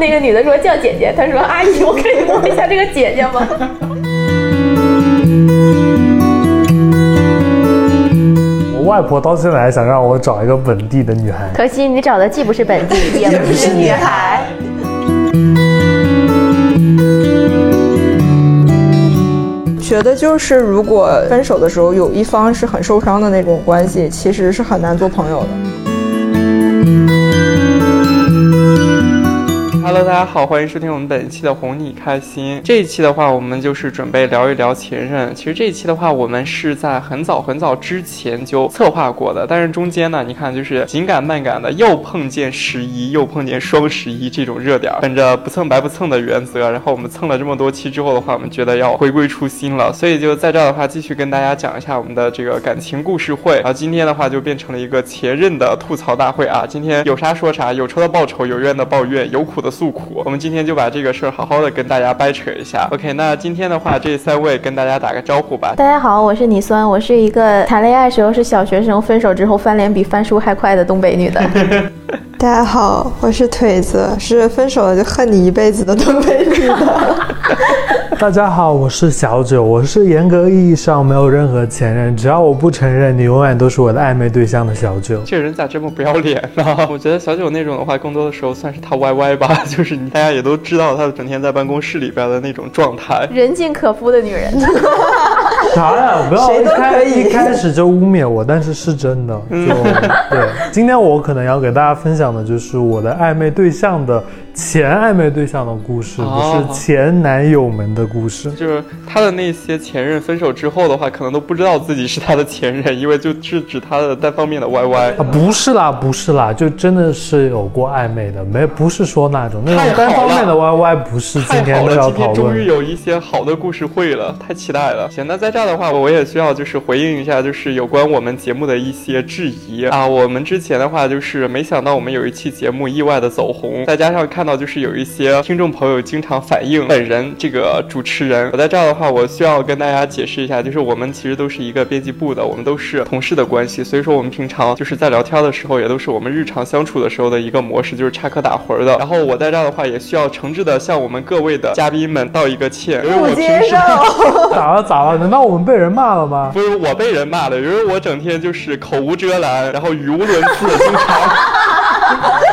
那个女的说叫姐姐，她说阿姨，我可以摸一下这个姐姐吗？我外婆到现在还想让我找一个本地的女孩。可惜你找的既不是本地，也不是女孩。觉得就是，如果分手的时候有一方是很受伤的那种关系，其实是很难做朋友的。Hello，大家好，欢迎收听我们本期的哄你开心。这一期的话，我们就是准备聊一聊前任。其实这一期的话，我们是在很早很早之前就策划过的，但是中间呢，你看就是紧赶慢赶的，又碰见十一，又碰见双十一这种热点，本着不蹭白不蹭的原则，然后我们蹭了这么多期之后的话，我们觉得要回归初心了，所以就在这儿的话，继续跟大家讲一下我们的这个感情故事会。然后今天的话，就变成了一个前任的吐槽大会啊！今天有啥说啥，有仇的报仇，有怨的抱怨，有苦的诉苦。我们今天就把这个事儿好好的跟大家掰扯一下。OK，那今天的话，这三位跟大家打个招呼吧。大家好，我是你酸，我是一个谈恋爱时候是小学生，分手之后翻脸比翻书还快的东北女的。大家好，我是腿子，是分手了就恨你一辈子的东北女的。大家好，我是小九，我是严格意义上没有任何前任，只要我不承认，你永远都是我的暧昧对象的小九。这人咋这么不要脸呢？我觉得小九那种的话，更多的时候算是他 YY 吧，就是你大家也都知道，他整天在办公室里边的那种状态。人尽可夫的女人。啥呀？不要开一开始就污蔑我，但是是真的。就对，今天我可能要给大家分享的就是我的暧昧对象的前暧昧对象的故事，哦不是前男友们的故事。就是他的那些前任分手之后的话，可能都不知道自己是他的前任，因为就是指他的单方面的 YY。啊，不是啦，不是啦，就真的是有过暧昧的，没不是说那种那种单方面的了 YY，不是太好了，今天都要今天。终于有一些好的故事会了，太期待了。行，那在这儿的话，我也需要就是回应一下，就是有关我们节目的一些质疑啊。我们之前的话，就是没想到我们有一期节目意外的走红，再加上看到就是有一些听众朋友经常反映本人这个主持人，我在这儿的话，我需要跟大家解释一下，就是我们其实都是一个编辑部的，我们都是同事的关系，所以说我们平常就是在聊天的时候，也都是我们日常相处的时候的一个模式，就是插科打诨的。然后我在这儿的话，也需要诚挚的向我们各位的嘉宾们道一个歉，因为我平时。咋了咋了？难道我们被人骂了吗？不是我被人骂了，因为我整天就是口无遮拦，然后语无伦次，经常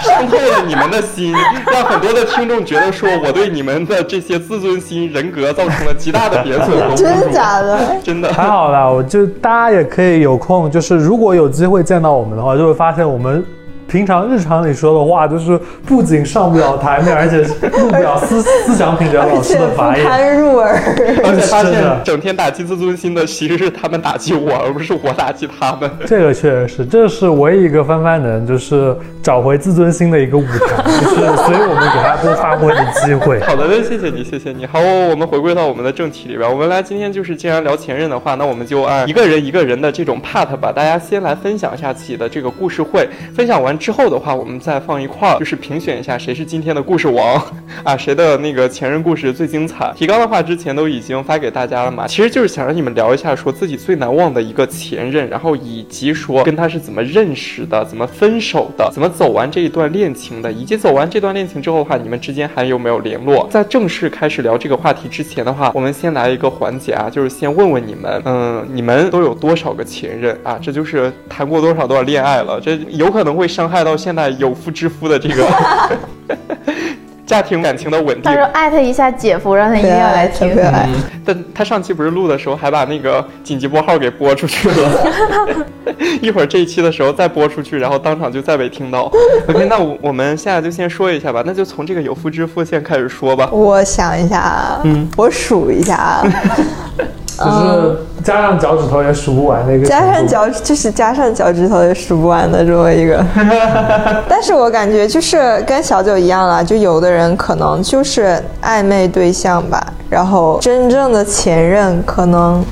伤透了你们的心，让很多的听众觉得说我对你们的这些自尊心、人格造成了极大的贬损和侮辱。真的假的？真的。还好啦，我就大家也可以有空，就是如果有机会见到我们的话，就会发现我们。平常日常里说的话，就是不仅上不了台面，而且入不了思思想品德老师的法眼。堪入耳。而且发现整天打击自尊心的其实是他们打击我，而不是我打击他们。这个确实是，这是唯一一个翻翻能就是找回自尊心的一个舞台，就是所以我们给他多发挥的机会。好的，那谢谢你，谢谢你。好，我们回归到我们的正题里边。我们来今天就是既然聊前任的话，那我们就按一个人一个人的这种 part 吧，大家先来分享一下自己的这个故事会。分享完之后的话，我们再放一块儿，就是评选一下谁是今天的故事王 啊，谁的那个前任故事最精彩。提纲的话之前都已经发给大家了嘛，其实就是想让你们聊一下说自己最难忘的一个前任，然后以及说跟他是怎么认识的，怎么分手的，怎么走完这一段恋情的，以及走完这段恋情之后的话，你们之间还有没有联络？在正式开始聊这个话题之前的话，我们先来一个环节啊，就是先问问你们，嗯，你们都有多少个前任啊？这就是谈过多少多少恋爱了，这有可能会伤害到现在有夫之夫的这个 家庭感情的稳定他。说艾特一下姐夫，让他一定要来听特。别爱。但他上期不是录的时候还把那个紧急拨号给拨出去了，一会儿这一期的时候再播出去，然后当场就再被听到。OK，那我我们现在就先说一下吧，那就从这个有夫之妇先开始说吧。我想一下啊，嗯我数一下啊，就是加上脚趾头也数不完的一个。加上脚就是加上脚趾头也数不完的这么一个。但是我感觉就是跟小九一样啦，就有的人可能就是暧昧对象吧，然后真正的前任可能。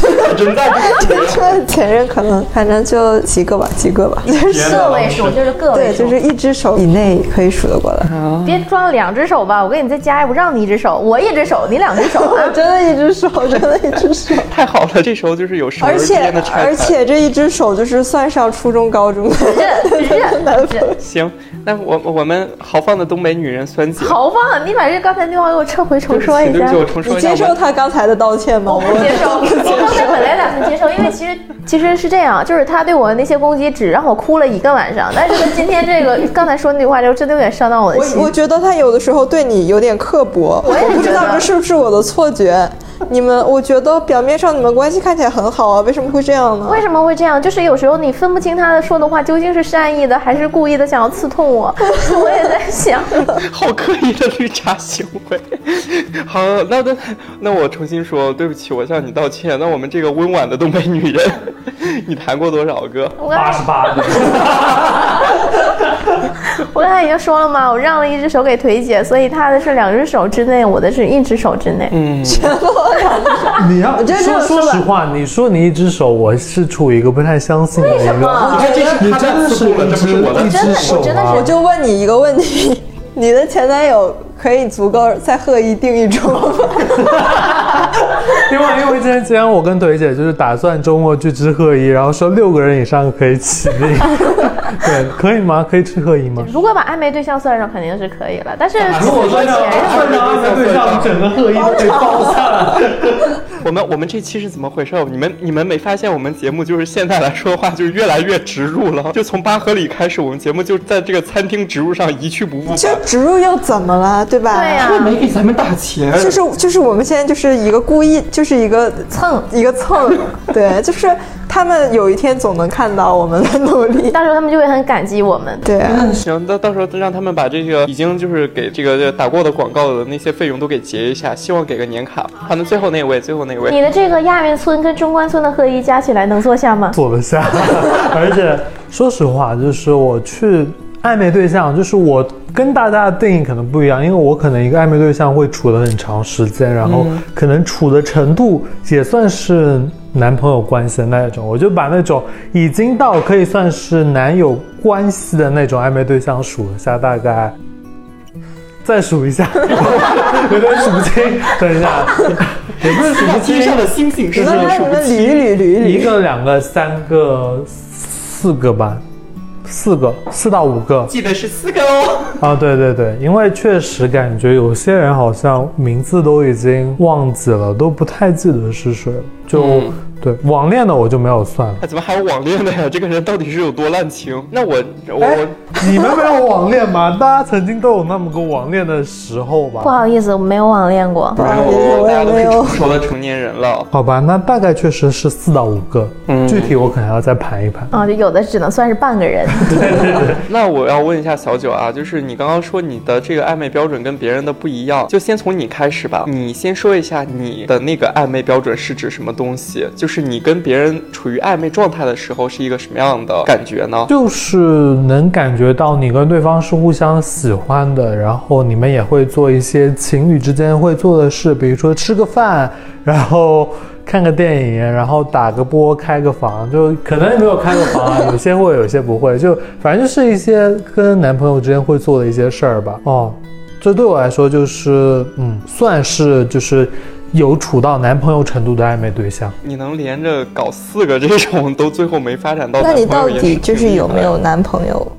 真在 真正的前任可能反正就几个吧，几个吧，就是个位数就是个位对，数，就是一只手以内可以数得过来。别装两只手吧，我给你再加一，我让你一只手，我一只手，你两只手啊。真的一只手，真的一只手，太好了，这时候就是有生儿之而且。而且这一只手就是算上初中、高中的认认认，行，那我我们豪放的东北女人酸姐，豪放，你把这刚才那话给我撤回重说一下。对，。我重说你一下。接受他刚才的道歉吗？我不接受，我刚才本来打算接受，因为其实其实是这样，就是他对我的那些攻击只让我哭了一个晚上，但是他今天这个刚才说那句话之后，真的有点伤到我的心我。我觉得他有的时候对你有点刻薄，我也不知道这是不是我的错觉。你们，我觉得表面上你们关系看起来很好啊，为什么会这样呢？为什么会这样？就是有时候你分不清他的说的话究竟是善意的还是故意的想要刺痛我。我也在想，好刻意的绿茶行为。好，那那那我重新说，对不起，我向你道歉。那我们这个温婉的东北女人，你谈过多少个？八十八个。我刚才已经说了嘛，我让了一只手给腿姐，所以她的是两只手之内，我的是一只手之内。嗯，你要觉得这说个说吧说实话，你说你一只手，我是处于一个不太相信的一为什么个。你看这你真的是我的只一真的只手我真的是啊我！就问你一个问题：你的前男友可以足够在贺一定一桌吗？因为因为今天既然我跟腿姐就是打算周末去吃贺一，然后说六个人以上可以起立，对，可以吗？可以吃贺一吗？如果把暧昧对象算上，肯定是可以了。但是如果说要前任算上暧昧对象，整个贺一都可以包下来。我们我们这期是怎么回事？你们你们没发现我们节目就是现在来说的话，就是越来越植入了。就从八合里开始，我们节目就在这个餐厅植入上一去不复这返。植入又怎么了，对吧？对呀、没给咱们打钱，就是就是我们现在就是一个故意，就是一个蹭。一个蹭，对，就是他们有一天总能看到我们的 努力，到时候他们就会很感激我们。对啊，行，到到时候让他们把这个已经就是给这个打过的广告的那些费用都给结一下，希望给个年卡。好，那最后那位，最后那位，你的这个亚运村跟中关村的合一加起来能坐下吗？坐得下，而且说实话，就是我去暧昧对象，就是我跟大家的定义可能不一样，因为我可能一个暧昧对象会处的很长时间，然后可能处的程度也算是男朋友关系的那种，我就把那种已经到可以算是男友关系的那种暧昧对象数了下，大概。再数一下，有点数不清。等一下，也不是数不清，天上的星星是那那你们捋一捋捋一捋，一个、两个、三个、四个吧，四个，四到五个。记得是四个哦。啊，对对对，因为确实感觉有些人好像名字都已经忘记了，都不太记得是谁了。就、嗯对网恋的我就没有算了。哎，怎么还有网恋的呀？这个人到底是有多滥情？那我我你们没有网恋吗？大家曾经都有那么个网恋的时候吧？不好意思，我没有网恋过。不好意思，我我大家都是也没有成。熟的成年人了。好吧，那大概确实是四到五个，嗯具体我可能要再盘一盘。啊，就有的只能算是半个人。那我要问一下小九啊，就是你刚刚说你的这个暧昧标准跟别人的不一样，就先从你开始吧。你先说一下你的那个暧昧标准是指什么东西？就是是你跟别人处于暧昧状态的时候是一个什么样的感觉呢？就是能感觉到你跟对方是互相喜欢的，然后你们也会做一些情侣之间会做的事，比如说吃个饭，然后看个电影，然后打个波、开个房，就可能没有开个房啊，有些会，有些不会，就反正就是一些跟男朋友之间会做的一些事儿吧。哦，这对我来说就是，嗯，算是就是有处到男朋友程度的暧昧对象。你能连着搞四个这种，都最后没发展到那你到底就是有没有男朋友？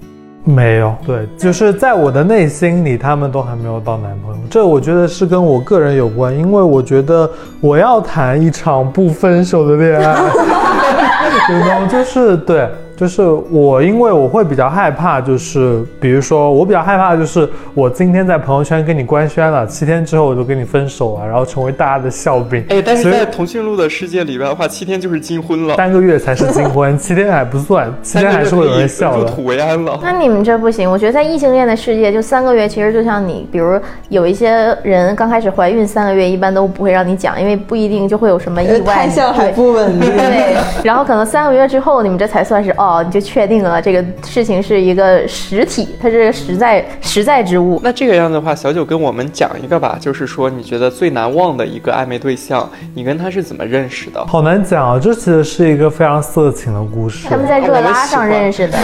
没有，对，就是在我的内心里，他们都还没有到男朋友。这我觉得是跟我个人有关，因为我觉得我要谈一场不分手的恋爱，你知道吗就是对，就是我，因为我会比较害怕，就是比如说我比较害怕，就是我今天在朋友圈跟你官宣了，七天之后我就跟你分手了，然后成为大家的笑柄。哎，但是所以在腾讯录的世界里边的话，七天就是金婚了，三个月才是金婚，七天还不算，七天还是会有人笑的。入土为安了。那你们这不行，我觉得在异性恋的世界，就三个月，其实就像你，比如有一些人刚开始怀孕三个月，一般都不会让你讲，因为不一定就会有什么意呃外。胎相还不稳定。对，然后可能三个月之后，你们这才算是哦，你就确定了这个事情是一个实体，它是实在实在之物。那这个样子的话，小九跟我们讲一个吧，就是说你觉得最难忘的一个暧昧对象，你跟他是怎么认识的？好难讲啊，这其实是一个非常色情的故事。他们在热拉上认识的，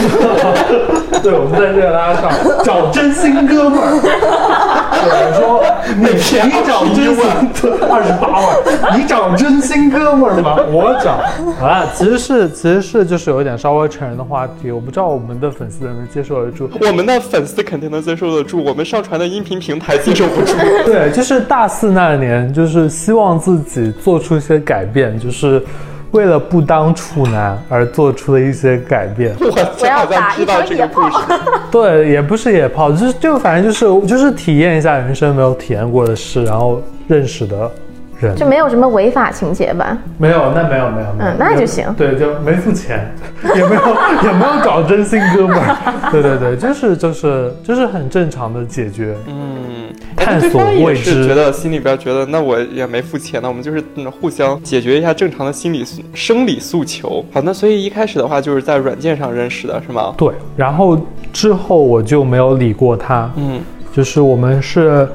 对，我们在热拉上找真心哥们儿。我说你你找真心二十八万，你找真心哥们儿吗？我找。啊，其实是其实是就是有一点稍微成人的话题，我不知道我们的粉丝能不能接受得住。我们的粉丝肯定能接受得住，我们上传的音频平台接受不住。对，就是大四那年，就是希望自己做出一些改变，就是为了不当处男而做出的一些改变。我我要打一场野炮。对，也不是野炮，就是就反正就是就是体验一下人生没有体验过的事，然后认识的人。就没有什么违法情节吧？没有，那没有没有没有，嗯那就行对，就没付钱，也没有也没有找真心哥们儿。对对对，就是就是就是很正常的解决。嗯，探索未知觉得心里边觉得，那我也没付钱呢，我们就是嗯互相解决一下正常的心理生理诉求。好，那所以一开始的话就是在软件上认识的，是吗？对，然后之后我就没有理过他。嗯，就是我们是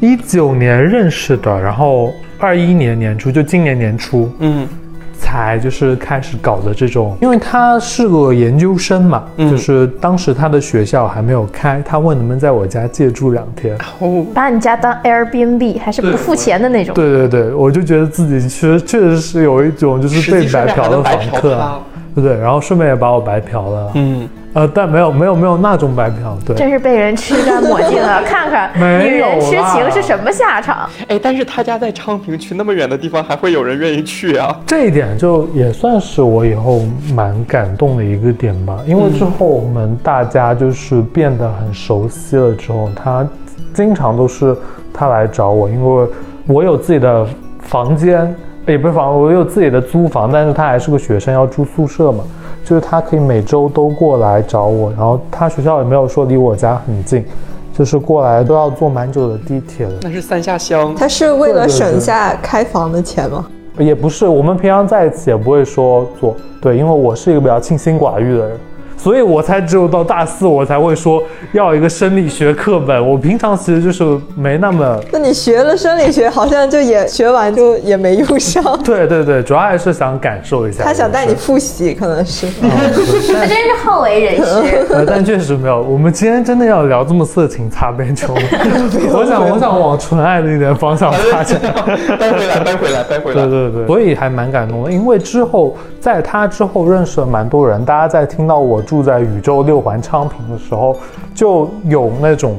一九年认识的，然后二一年年初，就今年年初，嗯，才就是开始搞的这种，因为他是个研究生嘛，嗯就是当时他的学校还没有开，他问能不能在我家借住两天。哦，把你家当 Airbnb 还是不付钱的那种？对对对，我就觉得自己其实确实是有一种就是被白嫖的房客。对不对？然后顺便也把我白嫖了，嗯，呃，但没有没有没有那种白嫖，对。真是被人吃干抹净了，看看女人痴情是什么下场？哎，但是他家在昌平区那么远的地方，还会有人愿意去啊？这一点就也算是我以后蛮感动的一个点吧，因为之后我们大家就是变得很熟悉了之后，他经常都是他来找我，因为我有自己的房间，也不是房，我有自己的租房，但是他还是个学生，要住宿舍嘛，就是他可以每周都过来找我，然后他学校也没有说离我家很近，就是过来都要坐蛮久的地铁的。那是三下乡。他是为了省下开房的钱吗？也不是，我们平常在一起也不会说做对，因为我是一个比较清心寡欲的人，所以我才只有到大四我才会说要一个生理学课本。我平常其实就是没那么，那你学了生理学，好像就也学完就也没用 上。对对对，主要还是想感受一下。他想带你复习，可能是。嗯他真是好为人师。呃，但确实没有。我们今天真的要聊这么色情擦边球吗？我想，我想往纯爱的一点方向发展。掰回来，掰回来，掰回来。对对对，所以还蛮感动的，因为之后在他之后认识了蛮多人，大家在听到我住在宇宙六环昌平的时候，就有那种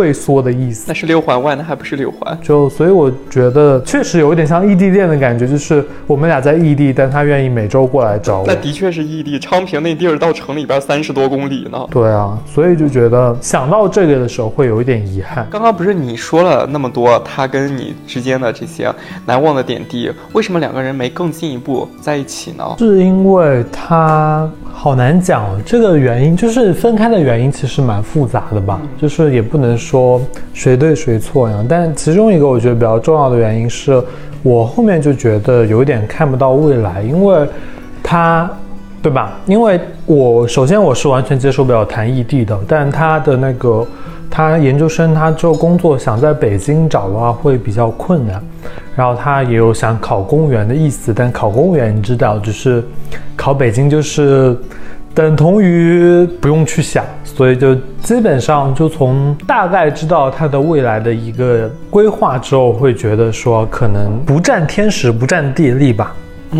退缩的意思那。是六环外，那还不是六环。就所以我觉得确实有一点像异地恋的感觉，就是我们俩在异地，但他愿意每周过来找我那。的确是异地，昌平那地儿到城里边三十多公里呢。对啊，所以就觉得想到这个的时候会有一点遗憾。刚刚不是你说了那么多他跟你之间的这些难忘的点滴，为什么两个人没更进一步在一起呢？是因为他好难讲哦，这个原因就是分开的原因其实蛮复杂的吧，就是也不能说说谁对谁错呀。但其中一个我觉得比较重要的原因是我后面就觉得有点看不到未来，因为他。对吧？因为我首先我是完全接受不了谈异地的，但他的那个他研究生他之后工作想在北京找的话会比较困难，然后他也有想考公务员的意思，但考公务员你知道，就是考北京就是等同于不用去想，所以就基本上就从大概知道它的未来的一个规划之后，会觉得说可能不占天时不占地利吧。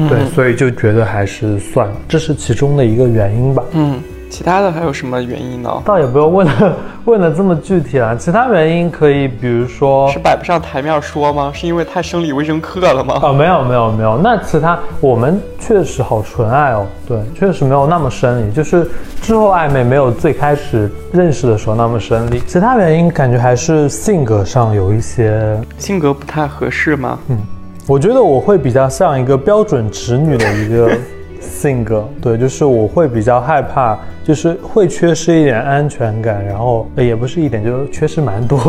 对，所以就觉得还是算了，这是其中的一个原因吧。嗯，其他的还有什么原因呢？倒也不用问的 问的这么具体了，其他原因可以，比如说是摆不上台面说吗？是因为太生理卫生课了吗？啊，没有没有没有，那其他我们确实好纯爱哦，对，确实没有那么生理，就是之后暧昧没有最开始认识的时候那么生理。其他原因感觉还是性格上有一些，性格不太合适吗？嗯我觉得我会比较像一个标准直女的一个性格，对，就是我会比较害怕，就是会缺失一点安全感，然后、呃也不是一点，就是缺失蛮多。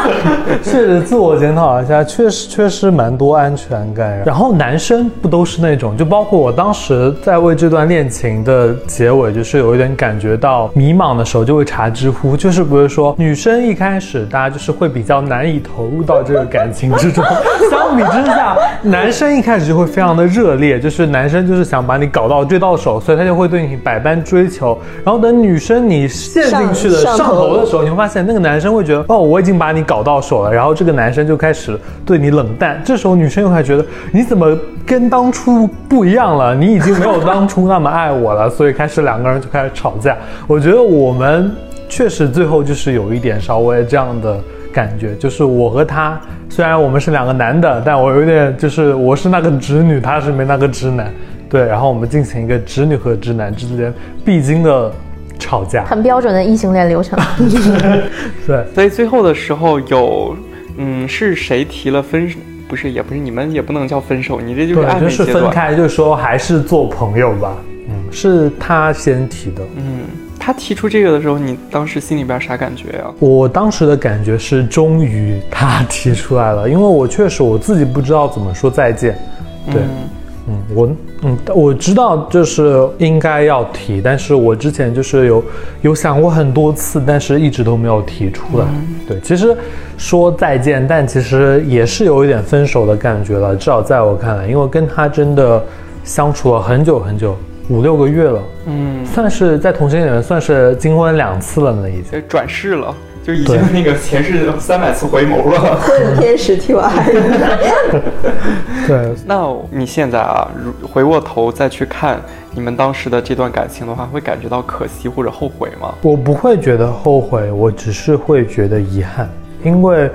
确实自我检讨一下，确实缺失蛮多安全感。然后男生不都是那种，就包括我当时在为这段恋情的结尾，就是有一点感觉到迷茫的时候，就会查知乎，就是不是说女生一开始大家就是会比较难以投入到这个感情之中，相比之下，男生一开始就会非常的热烈，就是男生就是想把你搞到追到手，所以他就会对你百般追求，然后等女生你陷进去的上头头的时候，你会发现那个男生会觉得哦，我已经把你搞到手了，然后这个男生就开始对你冷淡，这时候女生又会觉得你怎么跟当初不一样了？你已经没有当初那么爱我了，所以开始两个人就开始吵架。我觉得我们确实最后就是有一点稍微这样的感觉，就是我和他虽然我们是两个男的，但我有点就是我是那个直女，他是没那个直男，对，然后我们进行一个直女和直男之间必经的吵架，很标准的异性恋流程。对。所以最后的时候有，嗯，是谁提了分手？不是，也不是你们，也不能叫分手，你这就是暧对，就是昧。分开，就是说还是做朋友吧。嗯，是他先提的。嗯，他提出这个的时候，你当时心里边啥感觉呀、我当时的感觉是，终于他提出来了，因为我确实我自己不知道怎么说再见。对，嗯，我嗯我知道就是应该要提，但是我之前就是有有想过很多次，但是一直都没有提出来。对，其实说再见，但其实也是有一点分手的感觉了，至少在我看来，因为跟他真的相处了很久很久，五六个月了，嗯，算是在同性里面算是金婚两次了呢，已经。转世了，就已经那个前世三百次回眸了。混天使替我爱人。对，那你现在啊，如回过头再去看你们当时的这段感情的话，会感觉到可惜或者后悔吗？我不会觉得后悔，我只是会觉得遗憾，因为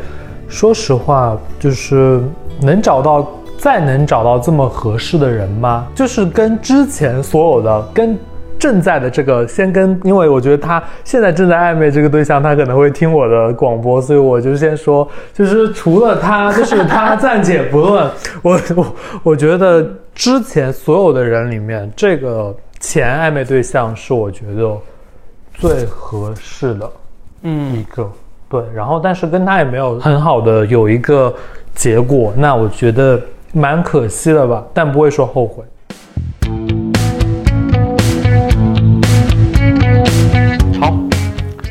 说实话，就是能找到再能找到这么合适的人吗？就是跟之前所有的跟。正在的这个先跟，因为我觉得他现在正在暧昧这个对象，他可能会听我的广播，所以我就先说，就是除了他，就是他暂且不论，我我我觉得之前所有的人里面，这个前暧昧对象是我觉得最合适的嗯一嗯，个，对，然后但是跟他也没有很好的有一个结果，那我觉得蛮可惜的吧，但不会说后悔。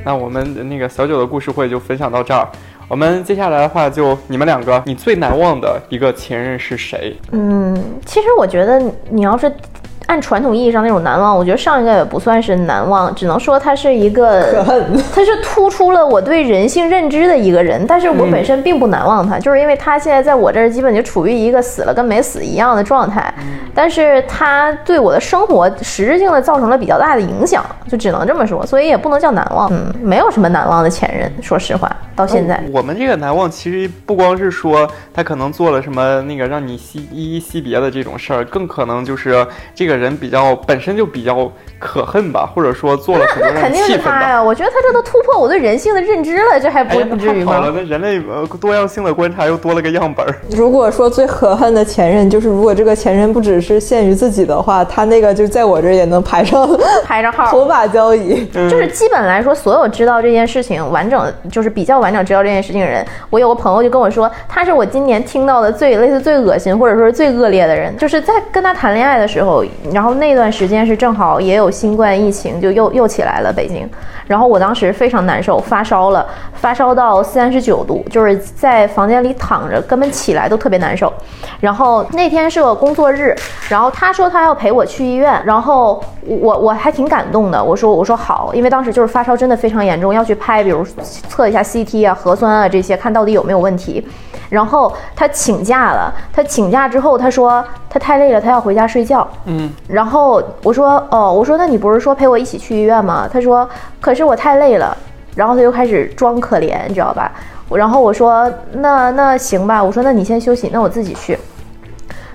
那我们那个小九的故事会就分享到这儿。我们接下来的话，就你们两个，你最难忘的一个前任是谁？嗯，其实我觉得你要是按传统意义上那种难忘，我觉得上一个也不算是难忘，只能说他是一个，他是突出了我对人性认知的一个人，但是我本身并不难忘他，就是因为他现在在我这儿基本就处于一个死了跟没死一样的状态，但是他对我的生活实质性的造成了比较大的影响，就只能这么说，所以也不能叫难忘，嗯，没有什么难忘的前任，说实话，到现在。我们这个难忘，其实不光是说他可能做了什么那个让你惜依依惜别的这种事儿，更可能就是这个人比较本身就比较可恨吧，或者说做了很多让肯定你气愤的。是他呀！我觉得他这都突破我对人性的认知了，这还不、哎，不至于吗太好了，？那人类呃多样性的观察又多了个样本儿。如果说最可恨的前任，就是如果这个前任不只是限于自己的话，他那个就在我这儿也能排上 排上号。头把交椅。就是基本来说，所有知道这件事情完整，就是比较完整知道这件事情的人，我有个朋友就跟我说，他是我今年听到的最类似最恶心或者说是最恶劣的人。就是在跟他谈恋爱的时候，然后那段时间是正好也有新冠疫情，就又又起来了北京，然后我当时非常难受，发烧了，发烧到三十九度，就是在房间里躺着，根本起来都特别难受。然后那天是个工作日，然后他说他要陪我去医院，然后我我还挺感动的，我说我说好，因为当时就是发烧真的非常严重，要去拍，比如测一下 CT 啊、核酸啊这些，看到底有没有问题。然后他请假了，他请假之后他说他太累了，他要回家睡觉。嗯，然后我说哦，我说那你不是说陪我一起去医院吗？他说可是我太累了，然后他就开始装可怜，你知道吧？然后我说那那行吧，我说那你先休息，那我自己去。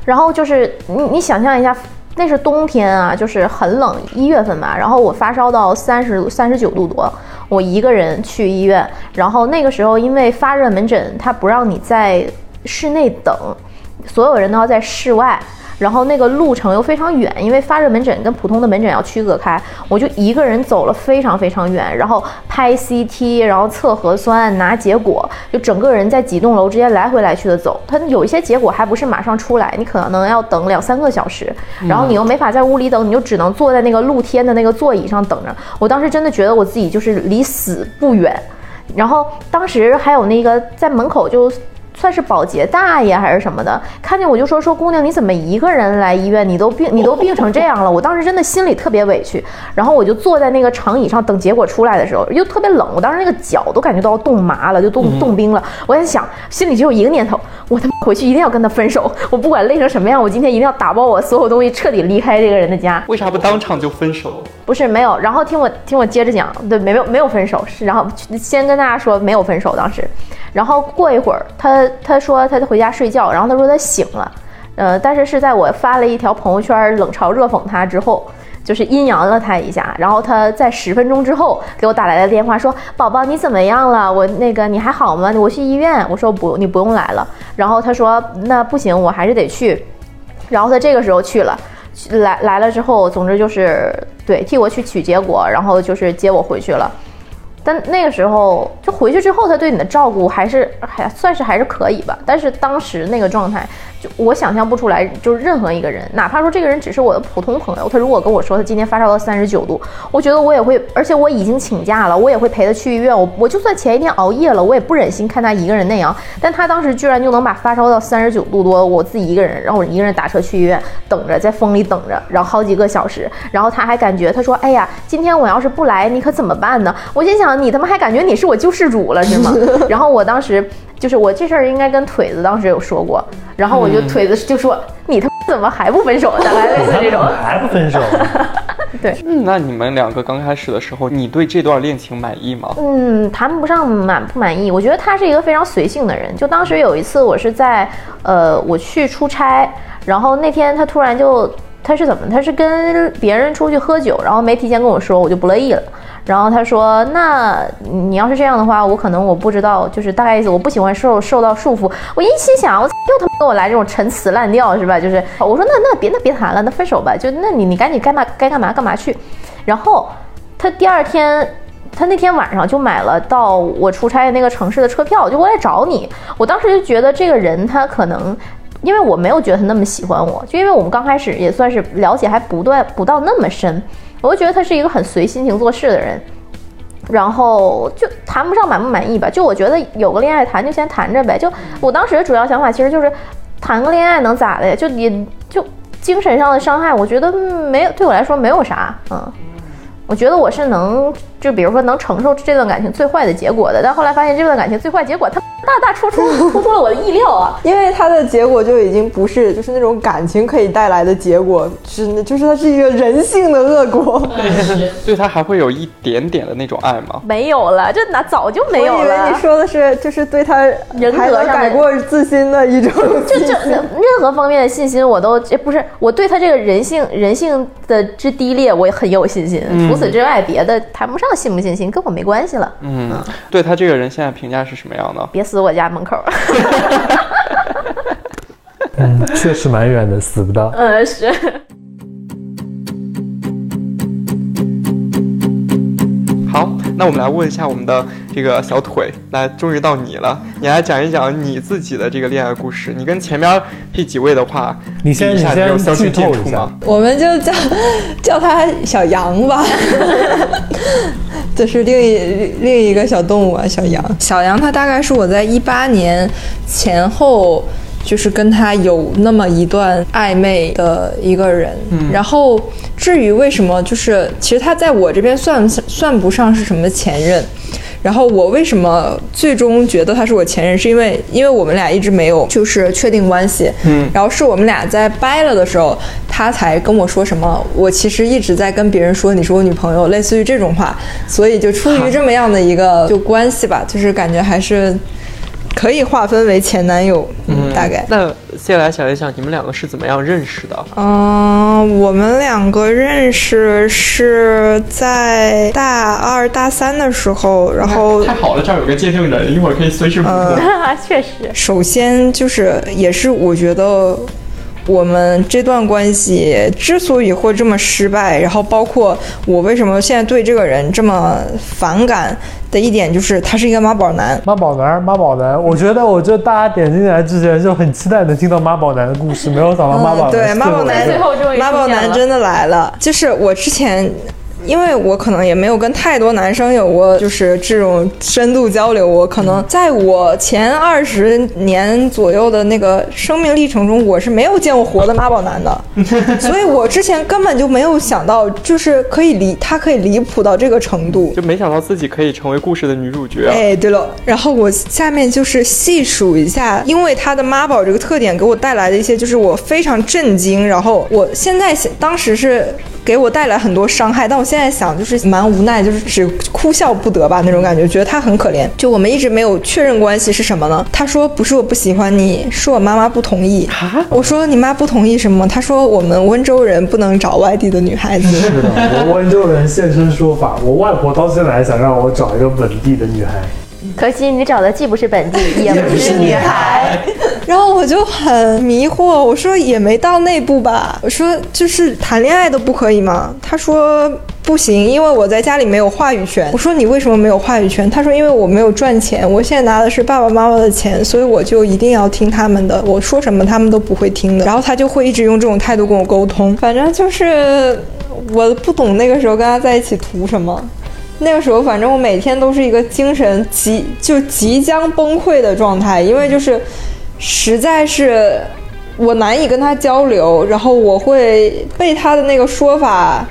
然后就是你你想象一下，那是冬天啊，就是很冷，一月份吧。然后我发烧到三十三十九度多，我一个人去医院。然后那个时候因为发热门诊，他不让你在室内等，所有人都要在室外。然后那个路程又非常远，因为发热门诊跟普通的门诊要区隔开，我就一个人走了非常非常远，然后拍 CT，然后测核酸，拿结果，就整个人在几栋楼之间来回来去的走。他有一些结果还不是马上出来，你可能要等两三个小时，然后你又没法在屋里等，你就只能坐在那个露天的那个座椅上等着。我当时真的觉得我自己就是离死不远，然后当时还有那个在门口就。算是保洁大爷还是什么的，看见我就说说姑娘你怎么一个人来医院？你都病你都病成这样了，我当时真的心里特别委屈。然后我就坐在那个长椅上等结果出来的时候，又特别冷，我当时那个脚都感觉到要冻麻了，就冻冻冰了。我在想，心里只有一个念头，我他妈回去一定要跟他分手，我不管累成什么样，我今天一定要打包我所有东西，彻底离开这个人的家。为啥不当场就分手？不是没有，然后听我听我接着讲，对，没有没有分手，是然后先跟大家说没有分手当时，然后过一会儿他他说他就回家睡觉，然后他说他醒了，呃，但是是在我发了一条朋友圈冷嘲热讽他之后，就是阴阳了他一下，然后他在十分钟之后给我打来的电话说宝宝你怎么样了？我那个你还好吗？我去医院，我说不你不用来了，然后他说那不行，我还是得去，然后他这个时候去了。来来了之后，总之就是对替我去取结果，然后就是接我回去了。但那个时候就回去之后，他对你的照顾还是还算是还是可以吧。但是当时那个状态，就我想象不出来，就是任何一个人，哪怕说这个人只是我的普通朋友，他如果跟我说他今天发烧到三十九度，我觉得我也会，而且我已经请假了，我也会陪他去医院。我我就算前一天熬夜了，我也不忍心看他一个人那样。但他当时居然就能把发烧到三十九度多，我自己一个人，让我一个人打车去医院，等着在风里等着，然后好几个小时，然后他还感觉他说，哎呀，今天我要是不来，你可怎么办呢？我心想，你他妈还感觉你是我救世主了是吗？然后我当时就是我这事儿应该跟腿子当时有说过，然后我就腿子就说，你他妈怎么还不分手？大概类似这种。还不分手？嗯，那你们两个刚开始的时候，你对这段恋情满意吗？嗯，谈不上满不满意。我觉得他是一个非常随性的人。就当时有一次，我是在呃我去出差，然后那天他突然就他是怎么？他是跟别人出去喝酒，然后没提前跟我说，我就不乐意了。然后他说：“那你要是这样的话，我可能我不知道，就是大概意思，我不喜欢受受到束缚。”我一心想，我又他妈跟我来这种陈词滥调是吧？就是我说那那别那别谈了，那分手吧。就那你你赶紧该嘛该干嘛干嘛去。然后他第二天，他那天晚上就买了到我出差的那个城市的车票，就过来找你。我当时就觉得这个人他可能。因为我没有觉得他那么喜欢我，就因为我们刚开始也算是了解还不断不到那么深，我就觉得他是一个很随心情做事的人，然后就谈不上满不满意吧，就我觉得有个恋爱谈就先谈着呗，就我当时的主要想法其实就是谈个恋爱能咋的呀？就你就精神上的伤害，我觉得没有对我来说没有啥，嗯，我觉得我是能就比如说能承受这段感情最坏的结果的，但后来发现这段感情最坏结果他大大出出突 出了我的意料啊。因为他的结果就已经不是就是那种感情可以带来的结果，是就是它是一个人性的恶果。对他还会有一点点的那种爱吗？没有了，这哪早就没有了我以为。你说的是就是对他人格上改过自新的一种 就就任何方面的信心，我都这不是我对他这个人性人性的之低劣，我也很有信心。除此之外，别的谈不上信不信心，跟我没关系了。嗯，对他这个人现在评价是什么样的？别死我家门口。嗯，确实蛮远的，死不到。嗯，是。好，那我们来问一下我们的这个小腿，来，终于到你了，你来讲一讲你自己的这个恋爱故事。你跟前面这几位的话，你先一下你先有相似剧透一下？我们就叫叫他小杨吧，这是另一另一个小动物啊，小羊。小羊它大概是我在一八年前后，就是跟他有那么一段暧昧的一个人。然后至于为什么，就是其实他在我这边算算不上是什么前任。然后我为什么最终觉得他是我前任，是因为因为我们俩一直没有就是确定关系，嗯。然后是我们俩在掰了的时候，他才跟我说什么，我其实一直在跟别人说你是我女朋友，类似于这种话，所以就出于这么样的一个就关系吧，就是感觉还是可以划分为前男友，嗯，大概。那接下来想一想，你们两个是怎么样认识的？嗯，我们两个认识是在大二大三的时候，然后太好了，这儿有个见证人，一会儿可以随时补充。确实，首先就是也是我觉得我们这段关系之所以会这么失败，然后包括我为什么现在对这个人这么反感的一点，就是他是一个妈宝男。妈宝男，妈宝男，我觉得，我觉得大家点进来之前就很期待能听到妈宝男的故事，没有想到妈宝男、嗯对妈宝男最后终于妈宝男真的来了，就是我之前。因为我可能也没有跟太多男生有过就是这种深度交流，我可能在我前二十年左右的那个生命历程中，我是没有见过活的妈宝男的，所以我之前根本就没有想到，就是可以离他可以离谱到这个程度。就没想到自己可以成为故事的女主角。哎，对了，然后我下面就是细数一下，因为他的妈宝这个特点给我带来的一些，就是我非常震惊，然后我现在想，当时是给我带来很多伤害，但我现在想就是蛮无奈，就是只哭笑不得吧那种感觉，觉得他很可怜。就我们一直没有确认关系是什么呢？他说不是我不喜欢你，是我妈妈不同意。啊我说你妈不同意什么？他说我们温州人不能找外地的女孩子。是的，我温州人现身说法，我外婆到现在还想让我找一个本地的女孩。可惜你找的既不是本地，也不是女孩。然后我就很迷惑，我说也没到那步吧，我说就是谈恋爱都不可以吗？他说不行，因为我在家里没有话语权。我说你为什么没有话语权？他说因为我没有赚钱，我现在拿的是爸爸妈妈的钱，所以我就一定要听他们的，我说什么他们都不会听的。然后他就会一直用这种态度跟我沟通，反正就是我不懂那个时候跟他在一起图什么。那个时候，反正我每天都是一个精神即就即将崩溃的状态，因为就是实在是我难以跟他交流，然后我会被他的那个说法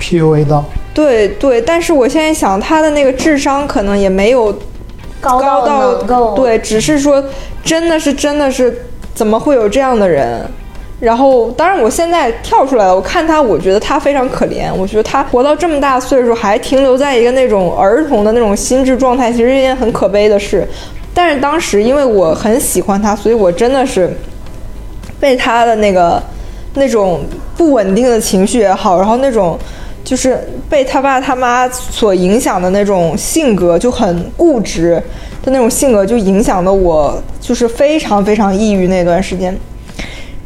，PUA 到，对对，但是我现在想他的那个智商可能也没有高高到对，只是说真的是真的是怎么会有这样的人？然后，当然我现在跳出来了，我看他，我觉得他非常可怜。我觉得他活到这么大岁数，还停留在一个那种儿童的那种心智状态，其实是一件很可悲的事。但是当时因为我很喜欢他，所以我真的是被他的那个那种不稳定的情绪也好，然后那种就是被他爸他妈所影响的那种性格，就很固执的那种性格，就影响的我就是非常非常抑郁那段时间。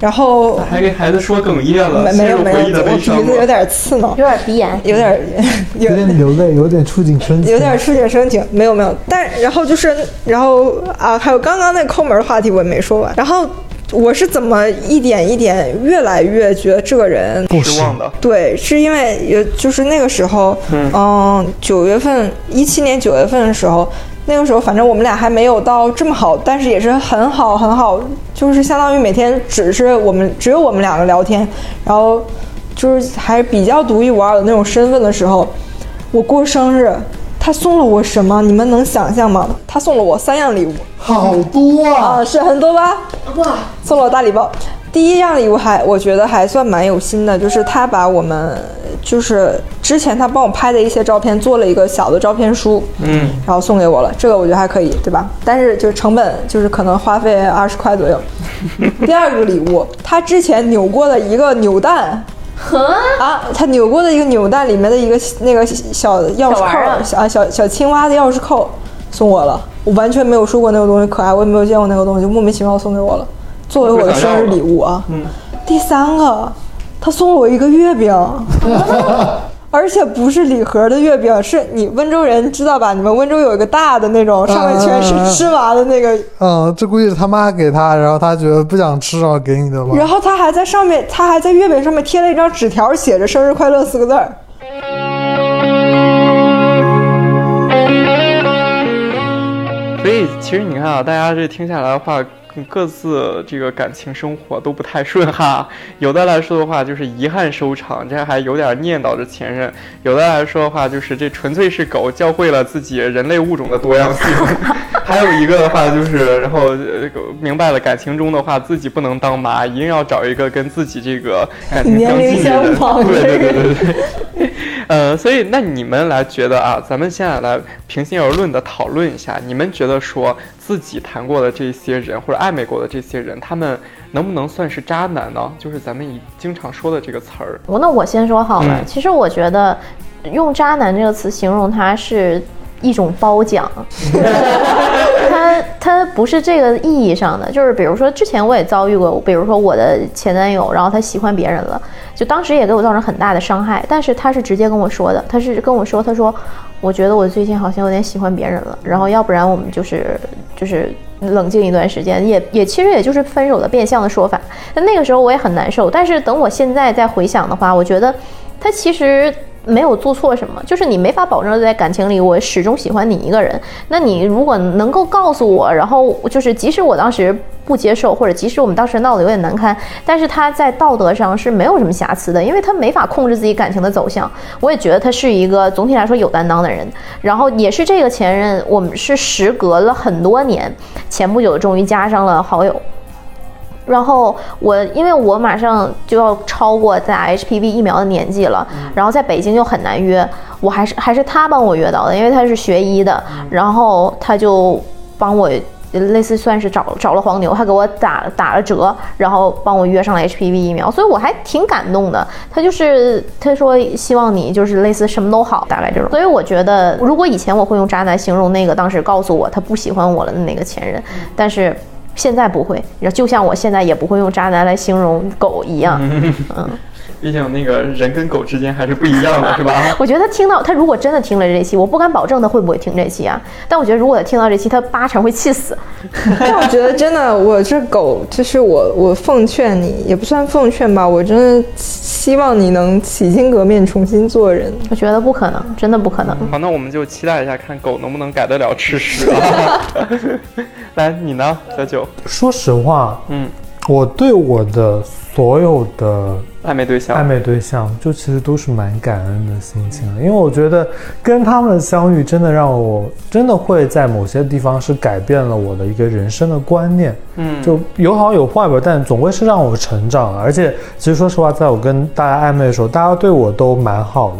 然后还给孩子说哽咽了，没没有没有，我鼻子有。点刺挠，有点鼻炎。有点 有有点流泪，有点触景生情，有点触景生情，没有没有，但然后就是然后啊，还有刚刚那抠门的话题我也没说完，然后我是怎么一点一点越来越觉得这个人不失望的，对，是因为也就是那个时候，嗯，九、月份，一七年九月份的时候，那个时候反正我们俩还没有到这么好，但是也是很好很好，就是相当于每天只是我们只有我们两个聊天，然后就是还比较独一无二的那种身份的时候，我过生日。他送了我什么？你们能想象吗？他送了我三样礼物好多啊！啊，是很多吧？哇，送了我大礼包。第一样礼物还我觉得还算蛮有心的，就是他把我们就是之前他帮我拍的一些照片做了一个小的照片书，嗯，然后送给我了，这个我觉得还可以，对吧？但是就是成本就是可能花费二十块左右。第二个礼物，他之前扭过的一个扭蛋。啊，他扭过的一个扭蛋里面的一个那个小钥匙扣啊小小青蛙的钥匙扣送我了，我完全没有说过那个东西可爱，我也没有见过那个东西，就莫名其妙送给我了，作为我的生日礼物啊。嗯，第三个，他送了我一个月饼，而且不是礼盒的月饼，是你温州人知道吧？你们温州有一个大的那种，上面全是芝麻的那个，嗯，这估计是他妈给他，然后他觉得不想吃，然后给你的吧。然后他还在上面，他还在月饼上面贴了一张纸条，写着“生日快乐”四个字儿。所以其实你看啊，大家这听下来的话，各自这个感情生活都不太顺哈。有的来说的话，就是遗憾收场，这还有点念叨着前任；有的来说的话，就是这纯粹是狗教会了自己人类物种的多样性。还有一个的话，就是然后呃明白了感情中的话，自己不能当妈，一定要找一个跟自己这个感情相年龄近的人。相仿对对的人对对对。呃，所以那你们来觉得啊，咱们现在来平心而论的讨论一下，你们觉得说自己谈过的这些人或者暧昧过的这些人，他们能不能算是渣男呢？就是咱们以经常说的这个词儿。我那我先说好了，嗯其实我觉得用“渣男”这个词形容他是一种褒奖，他他不是这个意义上的，就是比如说之前我也遭遇过，比如说我的前男友，然后他喜欢别人了，就当时也给我造成很大的伤害，但是他是直接跟我说的，他是跟我说，他说我觉得我最近好像有点喜欢别人了，然后要不然我们就是就是冷静一段时间，也也其实也就是分手的变相的说法。那那个时候我也很难受，但是等我现在再回想的话，我觉得他其实没有做错什么，就是你没法保证在感情里我始终喜欢你一个人。那你如果能够告诉我，然后就是即使我当时不接受，或者即使我们当时闹得有点难堪，但是他在道德上是没有什么瑕疵的，因为他没法控制自己感情的走向。我也觉得他是一个总体来说有担当的人。然后也是这个前任，我们是时隔了很多年，前不久终于加上了好友。然后我因为我马上就要超过打 HPV 疫苗的年纪了，然后在北京就很难约，我还是还是他帮我约到的，因为他是学医的，然后他就帮我类似算是找找了黄牛，他给我打打了折，然后帮我约上了 HPV 疫苗，所以我还挺感动的。他就是他说希望你就是类似什么都好，大概这种。所以我觉得如果以前我会用渣男形容那个当时告诉我他不喜欢我了的那个前任，但是。现在不会，就像我现在也不会用渣男来形容狗一样，嗯，毕竟那个人跟狗之间还是不一样的，是吧？我觉得他听到他如果真的听了这期，我不敢保证他会不会听这期啊。但我觉得如果他听到这期，他八成会气死。但我觉得真的，我这狗就是我，我奉劝你，也不算奉劝吧，我真的希望你能洗心革面，重新做人。我觉得不可能，真的不可能。好，那我们就期待一下，看狗能不能改得了吃屎啊！来，你呢，小九？说实话，嗯，我对我的所有的暧昧对象，暧昧对象，就其实都是蛮感恩的心情的，因为我觉得跟他们相遇，真的让我真的会在某些地方是改变了我的一个人生的观念，嗯，就有好有坏吧，但总归是让我成长了。而且，其实说实话，在我跟大家暧昧的时候，大家对我都蛮好的。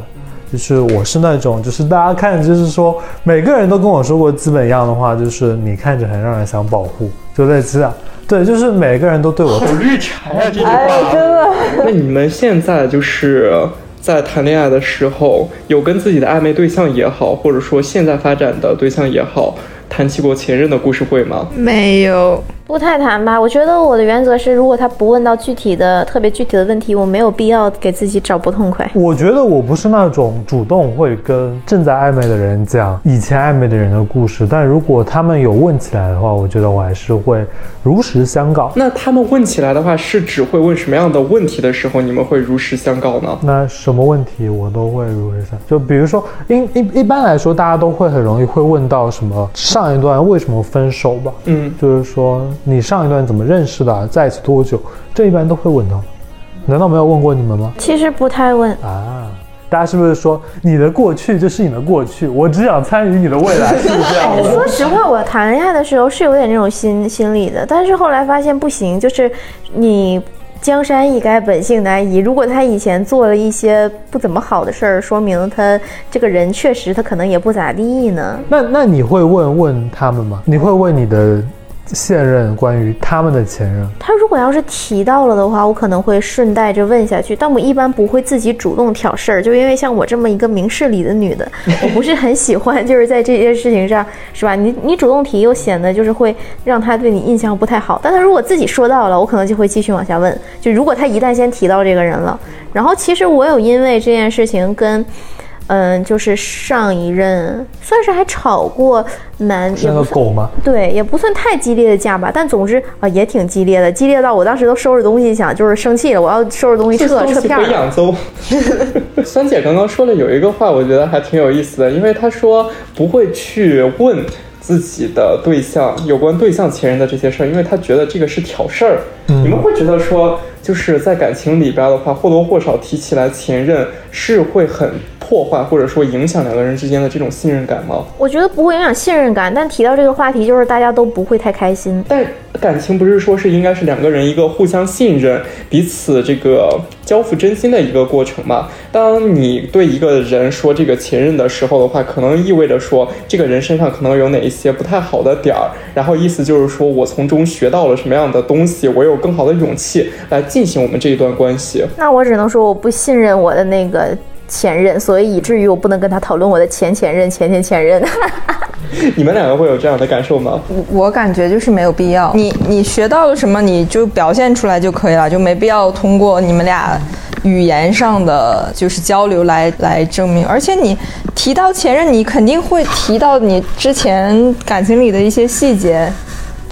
就是我是那种，就是大家看，就是说每个人都跟我说过基本一样的话，就是你看着很让人想保护，就类似这样。对，就是每个人都对我好绿茶呀这句话。哎，真的。那你们现在就是在谈恋爱的时候，有跟自己的暧昧对象也好，或者说现在发展的对象也好，谈起过前任的故事会吗？没有。不太谈吧，我觉得我的原则是，如果他不问到具体的、特别具体的问题，我没有必要给自己找不痛快。我觉得我不是那种主动会跟正在暧昧的人讲以前暧昧的人的故事，但如果他们有问起来的话，我觉得我还是会如实相告。那他们问起来的话，是只会问什么样的问题的时候，你们会如实相告呢？那什么问题我都会如实相，就比如说，因一一般来说，大家都会很容易会问到什么上一段为什么分手吧？嗯，就是说。你上一段怎么认识的？在一起多久？这一般都会问到，难道没有问过你们吗？其实不太问啊。大家是不是说你的过去就是你的过去？我只想参与你的未来，是不是这样？说实话，我谈恋爱的时候是有点这种心心理的，但是后来发现不行，就是你江山易改，本性难移。如果他以前做了一些不怎么好的事儿，说明他这个人确实他可能也不咋地呢。那那你会问问他们吗？你会问你的？现任关于他们的前任，他如果要是提到了的话，我可能会顺带着问下去，但我一般不会自己主动挑事儿，就因为像我这么一个明事理的女的，我不是很喜欢，就是在这些事情上，是吧？你你主动提又显得就是会让他对你印象不太好，但他如果自己说到了，我可能就会继续往下问。就如果他一旦先提到这个人了，然后其实我有因为这件事情跟。嗯，就是上一任算是还吵过男，是个狗吗？对，也不算太激烈的架吧，但总之啊也挺激烈的，激烈到我当时都收拾东西想，就是生气了，我要收拾东西撤撤片。回扬州。酸姐刚刚说了有一个话，我觉得还挺有意思的，因为她说不会去问自己的对象有关对象前任的这些事儿，因为她觉得这个是挑事儿。你们会觉得说就是在感情里边的话，或多或少提起来前任是会很。破坏或者说影响两个人之间的这种信任感吗？我觉得不会影响信任感，但提到这个话题，就是大家都不会太开心。但感情不是说是应该是两个人一个互相信任、彼此这个交付真心的一个过程嘛？当你对一个人说这个前任的时候的话，可能意味着说这个人身上可能有哪一些不太好的点儿，然后意思就是说我从中学到了什么样的东西，我有更好的勇气来进行我们这一段关系。那我只能说我不信任我的那个。前任，所以以至于我不能跟他讨论我的前前任、前前前任。你们两个会有这样的感受吗？我感觉就是没有必要。你你学到了什么，你就表现出来就可以了，就没必要通过你们俩语言上的就是交流来来证明。而且你提到前任，你肯定会提到你之前感情里的一些细节，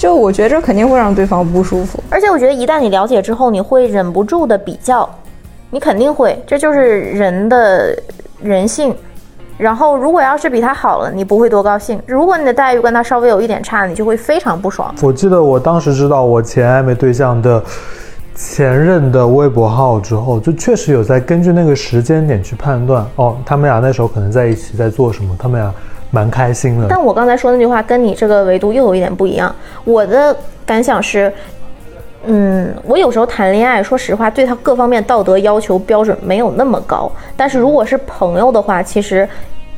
就我觉得这肯定会让对方不舒服。而且我觉得一旦你了解之后，你会忍不住的比较。你肯定会，这就是人的人性。然后，如果要是比他好了，你不会多高兴；如果你的待遇跟他稍微有一点差，你就会非常不爽。我记得我当时知道我前暧昧对象的前任的微博号之后，就确实有在根据那个时间点去判断，哦，他们俩那时候可能在一起在做什么，他们俩蛮开心的。但我刚才说那句话跟你这个维度又有一点不一样。我的感想是，嗯，我有时候谈恋爱，说实话，对他各方面道德要求标准没有那么高。但是如果是朋友的话，其实。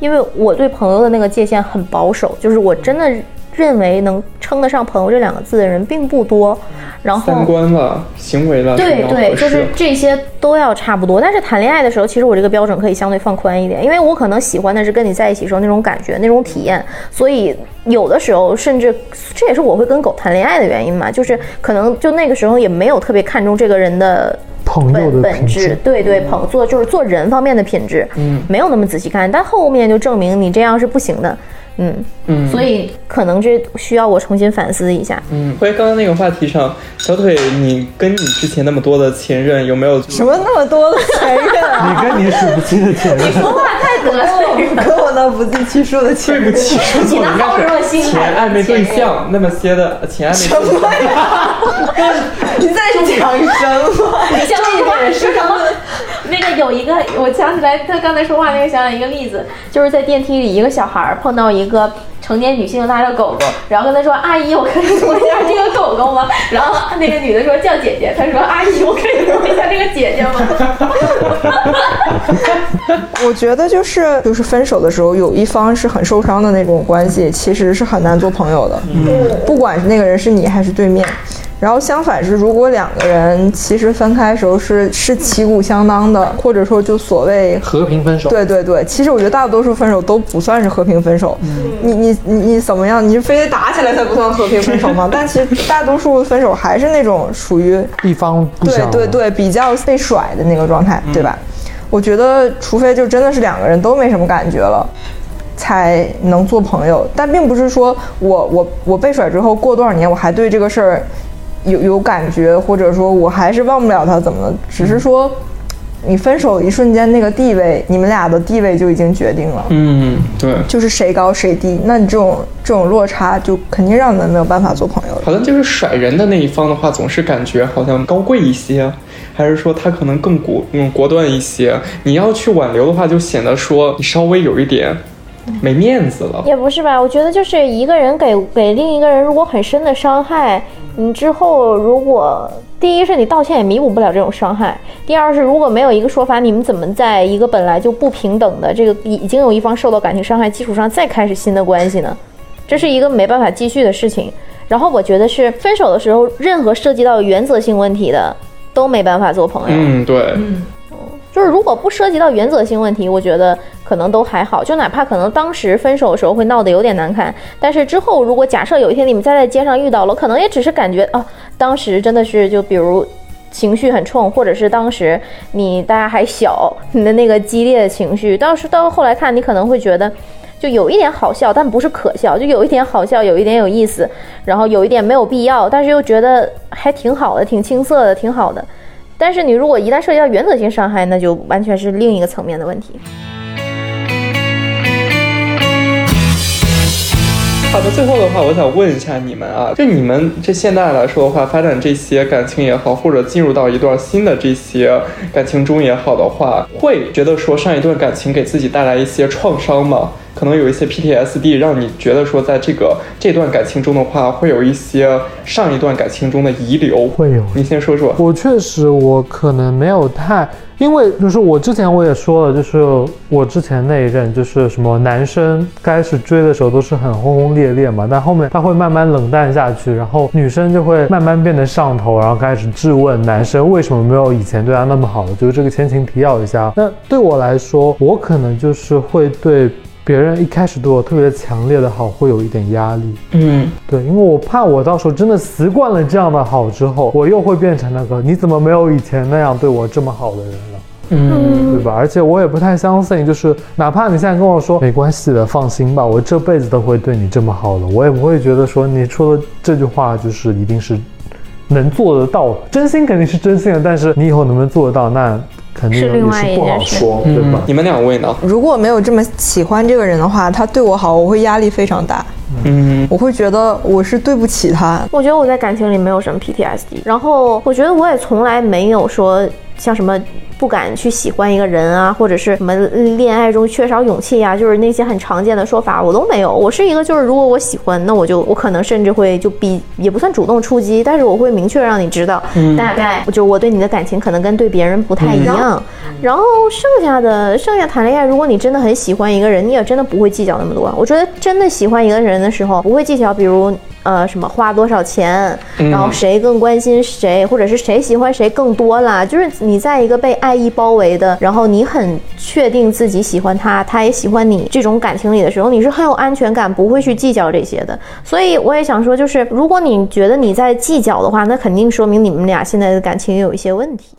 因为我对朋友的那个界限很保守，就是我真的认为能称得上朋友这两个字的人并不多。然后三观了，行为了，对对，就是这些都要差不多。但是谈恋爱的时候，其实我这个标准可以相对放宽一点，因为我可能喜欢的是跟你在一起时候那种感觉、那种体验。所以有的时候，甚至这也是我会跟狗谈恋爱的原因嘛，就是可能就那个时候也没有特别看重这个人的。朋友的本质，对对，朋做就是做人方面的品质，嗯，没有那么仔细看，但后面就证明你这样是不行的，嗯。嗯，所以可能这需要我重新反思一下。嗯，回刚刚那个话题上，小腿，你跟你之前那么多的前任有没有？什么那么多的前任啊？你跟你数不清的前任，你说话太得罪了，跟我那不计其数的前任，对不起，说错了，前暧昧对象那么些的前暧昧对象，你在讲什么？是什么？那个有一个，我想起来他刚才说话那个，想想一个例子，就是在电梯里，一个小孩碰到一个成年女性拉着狗狗，然后跟他说：“阿姨，我可以摸一下这个狗狗吗？” 然后那个女的说：“叫姐姐。”他说：“阿姨，我可以摸一下这个姐姐吗？” 我觉得就是就是分手的时候，有一方是很受伤的那种关系，其实是很难做朋友的。嗯，不管是那个人是你还是对面。然后相反是，如果两个人其实分开的时候是是旗鼓相当的，或者说就所谓和平分手。对对对，其实我觉得大多数分手都不算是和平分手。嗯你你你你怎么样？你是非得打起来才不算和平分手吗？但其实大多数分手还是那种属于一方不对对对比较被甩的那个状态，对吧？我觉得除非就真的是两个人都没什么感觉了，才能做朋友。但并不是说我我我被甩之后过多少年我还对这个事儿。有有感觉，或者说我还是忘不了他，怎么的？只是说，你分手一瞬间，那个地位，你们俩的地位就已经决定了。嗯，对，就是谁高谁低。那你这种这种落差，就肯定让你们没有办法做朋友。好像就是甩人的那一方的话，总是感觉好像高贵一些，还是说他可能更果嗯果断一些？你要去挽留的话，就显得说你稍微有一点。没面子了，也不是吧？我觉得就是一个人给给另一个人如果很深的伤害，你之后如果第一是你道歉也弥补不了这种伤害，第二是如果没有一个说法，你们怎么在一个本来就不平等的这个已经有一方受到感情伤害基础上再开始新的关系呢？这是一个没办法继续的事情。然后我觉得是分手的时候，任何涉及到原则性问题的都没办法做朋友。嗯，对，嗯。就是如果不涉及到原则性问题，我觉得可能都还好。就哪怕可能当时分手的时候会闹得有点难看，但是之后如果假设有一天你们再在街上遇到了，可能也只是感觉啊，当时真的是就比如情绪很冲，或者是当时你大家还小，你的那个激烈的情绪，到时到后来看你可能会觉得就有一点好笑，但不是可笑，就有一点好笑，有一点有意思，然后有一点没有必要，但是又觉得还挺好的，挺青涩的，挺好的。但是你如果一旦涉及到原则性伤害，那就完全是另一个层面的问题。好的，最后的话，我想问一下你们啊，就你们这现在来说的话，发展这些感情也好，或者进入到一段新的这些感情中也好的话，会觉得说上一段感情给自己带来一些创伤吗？可能有一些 PTSD，让你觉得说，在这个这段感情中的话，会有一些上一段感情中的遗留。会有，你先说说。我确实，我可能没有太，因为就是我之前我也说了，就是我之前那一任，就是什么男生开始追的时候都是很轰轰烈烈嘛，但后面他会慢慢冷淡下去，然后女生就会慢慢变得上头，然后开始质问男生为什么没有以前对他那么好。就是这个前情提要一下。那对我来说，我可能就是会对。别人一开始对我特别强烈的好，会有一点压力。嗯，对，因为我怕我到时候真的习惯了这样的好之后，我又会变成那个你怎么没有以前那样对我这么好的人了？嗯，对吧？而且我也不太相信，就是哪怕你现在跟我说没关系的，放心吧，我这辈子都会对你这么好的，我也不会觉得说你说的这句话就是一定是能做得到。真心肯定是真心的，但是你以后能不能做得到，那肯定是另外也是不好一件事说，对吧？你们两位呢？如果没有这么喜欢这个人的话，他对我好，我会压力非常大，嗯，我会觉得我是对不起他。我觉得我在感情里没有什么 PTSD，然后我觉得我也从来没有说像什么不敢去喜欢一个人啊，或者是什么恋爱中缺少勇气啊，就是那些很常见的说法我都没有。我是一个就是如果我喜欢，那我就我可能甚至会就比也不算主动出击，但是我会明确让你知道，大概就我对你的感情可能跟对别人不太一样。然后剩下的剩下谈恋爱，如果你真的很喜欢一个人，你也真的不会计较那么多。我觉得真的喜欢一个人的时候，不会计较，比如呃什么花多少钱，然后谁更关心谁，或者是谁喜欢谁更多啦。就是你在一个被爱意包围的，然后你很确定自己喜欢他，他也喜欢你这种感情里的时候，你是很有安全感，不会去计较这些的。所以我也想说，就是如果你觉得你在计较的话，那肯定说明你们俩现在的感情有一些问题。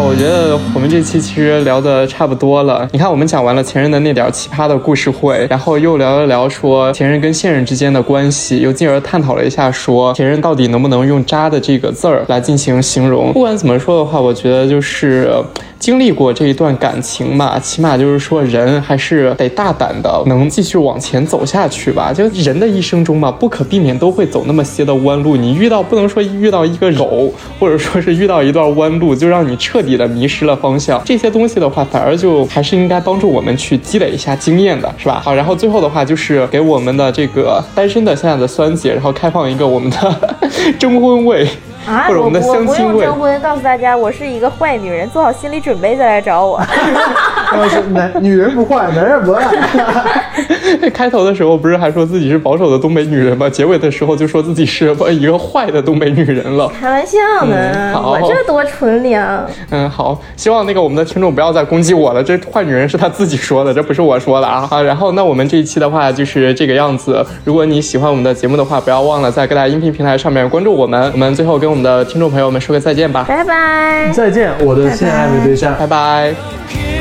我觉得我们这期其实聊的差不多了。你看，我们讲完了前任的那点奇葩的故事会，然后又聊了聊说前任跟现任之间的关系，又进而探讨了一下说前任到底能不能用“渣”的这个字儿来进行形容。不管怎么说的话，我觉得就是。经历过这一段感情嘛，起码就是说人还是得大胆的，能继续往前走下去吧。就人的一生中嘛，不可避免都会走那么些的弯路。你遇到不能说遇到一个狗，或者说是遇到一段弯路，就让你彻底的迷失了方向。这些东西的话，反而就还是应该帮助我们去积累一下经验的，是吧？好，然后最后的话就是给我们的这个单身的现在的酸姐，然后开放一个我们的 征婚位。啊，或者我们的相不亲位用征婚，告诉大家我是一个坏女人，做好心理准备再来找我。男女人不坏，男人不爱。开头的时候不是还说自己是保守的东北女人吗？结尾的时候就说自己是一个坏的东北女人了。开玩笑呢，嗯好我这多纯良。嗯，好，希望那个我们的听众不要再攻击我了，这坏女人是她自己说的，这不是我说的啊。好，然后那我们这一期的话就是这个样子。如果你喜欢我们的节目的话，不要忘了在各大音频平台上面关注我们。我们最后跟我们的听众朋友们说个再见吧，拜拜。再见，我的现爱的对象。拜拜。